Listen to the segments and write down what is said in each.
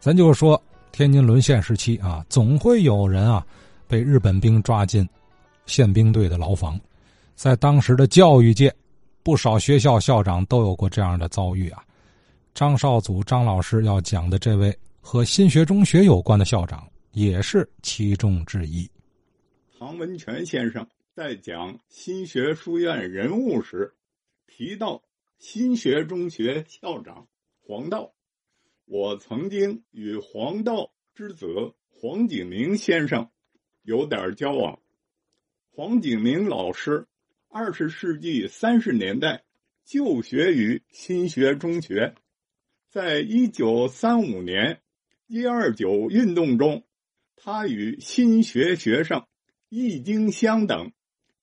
咱就说天津沦陷时期啊，总会有人啊被日本兵抓进宪兵队的牢房。在当时的教育界，不少学校校长都有过这样的遭遇啊。张少祖张老师要讲的这位和新学中学有关的校长，也是其中之一。唐文全先生在讲新学书院人物时，提到新学中学校长黄道。我曾经与黄道之子黄景明先生有点交往。黄景明老师二十世纪三十年代就学于新学中学，在一九三五年一二九运动中，他与新学学生易经香等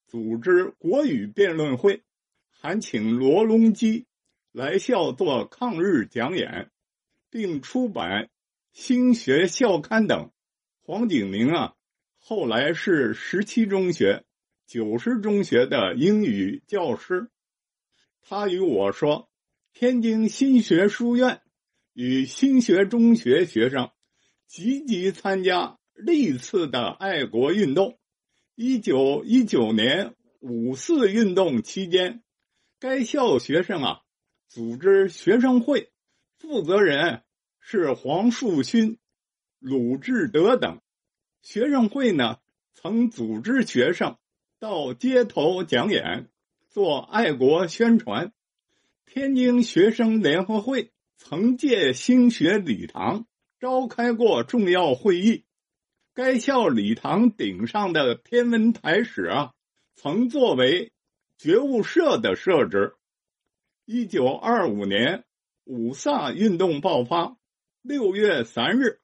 组织国语辩论会，还请罗隆基来校做抗日讲演。并出版《新学校刊》等。黄景明啊，后来是十七中学、九十中学的英语教师。他与我说，天津新学书院与新学中学学生积极参加历次的爱国运动。一九一九年五四运动期间，该校学生啊组织学生会。负责人是黄树勋、鲁志德等。学生会呢，曾组织学生到街头讲演，做爱国宣传。天津学生联合会曾借兴学礼堂召开过重要会议。该校礼堂顶上的天文台史啊，曾作为觉悟社的设置。一九二五年。五卅运动爆发，六月三日，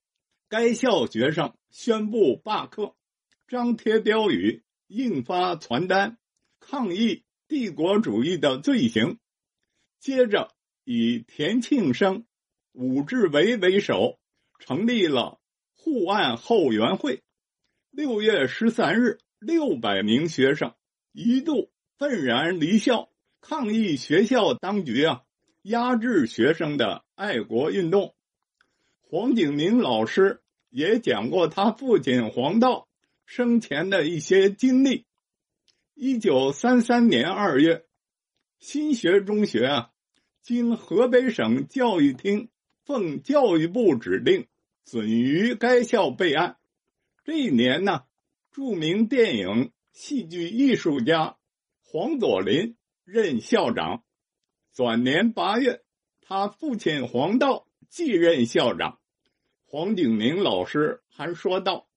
该校学生宣布罢课，张贴标语，印发传单，抗议帝国主义的罪行。接着，以田庆生、武志维为首，成立了护岸后援会。六月十三日，六百名学生一度愤然离校，抗议学校当局啊。压制学生的爱国运动，黄景明老师也讲过他父亲黄道生前的一些经历。一九三三年二月，新学中学啊，经河北省教育厅奉教育部指令，准于该校备案。这一年呢，著名电影戏剧艺术家黄佐临任校长。转年八月，他父亲黄道继任校长。黄景明老师还说道：“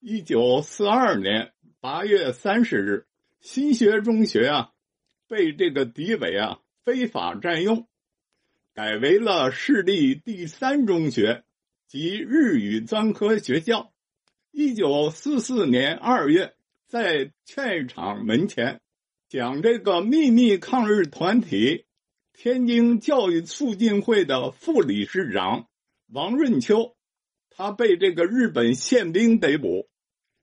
一九四二年八月三十日，新学中学啊，被这个敌伪啊非法占用，改为了市立第三中学及日语专科学校。一九四四年二月，在劝场门前，讲这个秘密抗日团体。”天津教育促进会的副理事长王润秋，他被这个日本宪兵逮捕。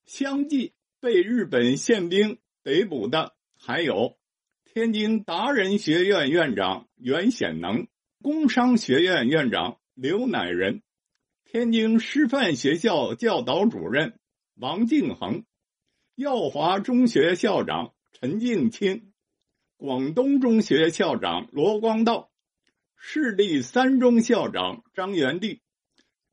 相继被日本宪兵逮捕的还有天津达人学院院长袁显能、工商学院院长刘乃仁、天津师范学校教导主任王敬恒、耀华中学校长陈敬清。广东中学校长罗光道，市立三中校长张元娣，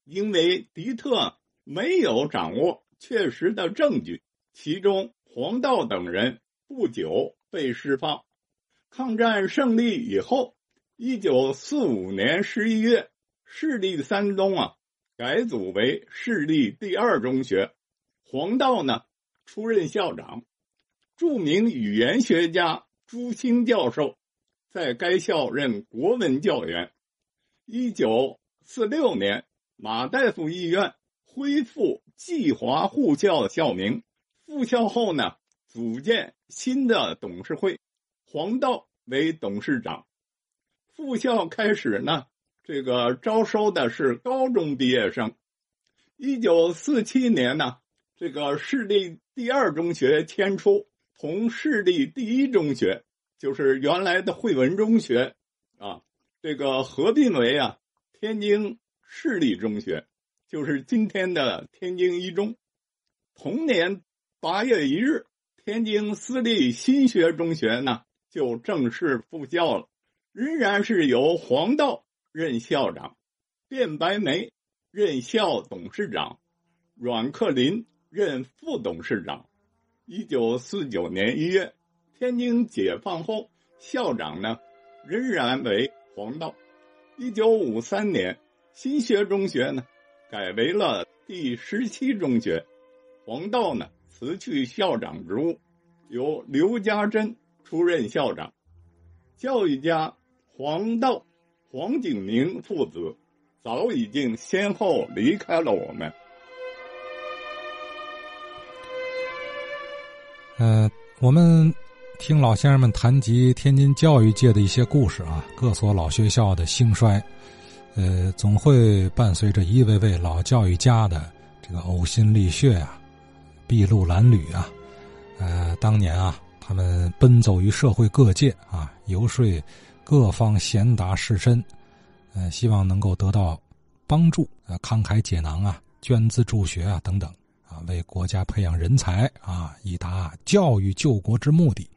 因为迪特没有掌握确实的证据，其中黄道等人不久被释放。抗战胜利以后，一九四五年十一月，市立三中啊改组为市立第二中学，黄道呢出任校长，著名语言学家。朱清教授在该校任国文教员。一九四六年，马大夫医院恢复济华护校校名。复校后呢，组建新的董事会，黄道为董事长。复校开始呢，这个招收的是高中毕业生。一九四七年呢，这个市立第二中学迁出。同市立第一中学，就是原来的汇文中学，啊，这个合并为啊天津市立中学。就是今天的天津一中。同年八月一日，天津私立新学中学呢就正式复校了，仍然是由黄道任校长，卞白梅任校董事长，阮克林任副董事长。一九四九年一月，天津解放后，校长呢仍然为黄道。一九五三年，新学中学呢改为了第十七中学，黄道呢辞去校长职务，由刘家珍出任校长。教育家黄道、黄景明父子早已经先后离开了我们。呃，我们听老先生们谈及天津教育界的一些故事啊，各所老学校的兴衰，呃，总会伴随着一位位老教育家的这个呕心沥血啊、筚路蓝缕啊。呃，当年啊，他们奔走于社会各界啊，游说各方贤达士绅，呃，希望能够得到帮助，呃，慷慨解囊啊，捐资助学啊，等等。为国家培养人才啊，以达教育救国之目的，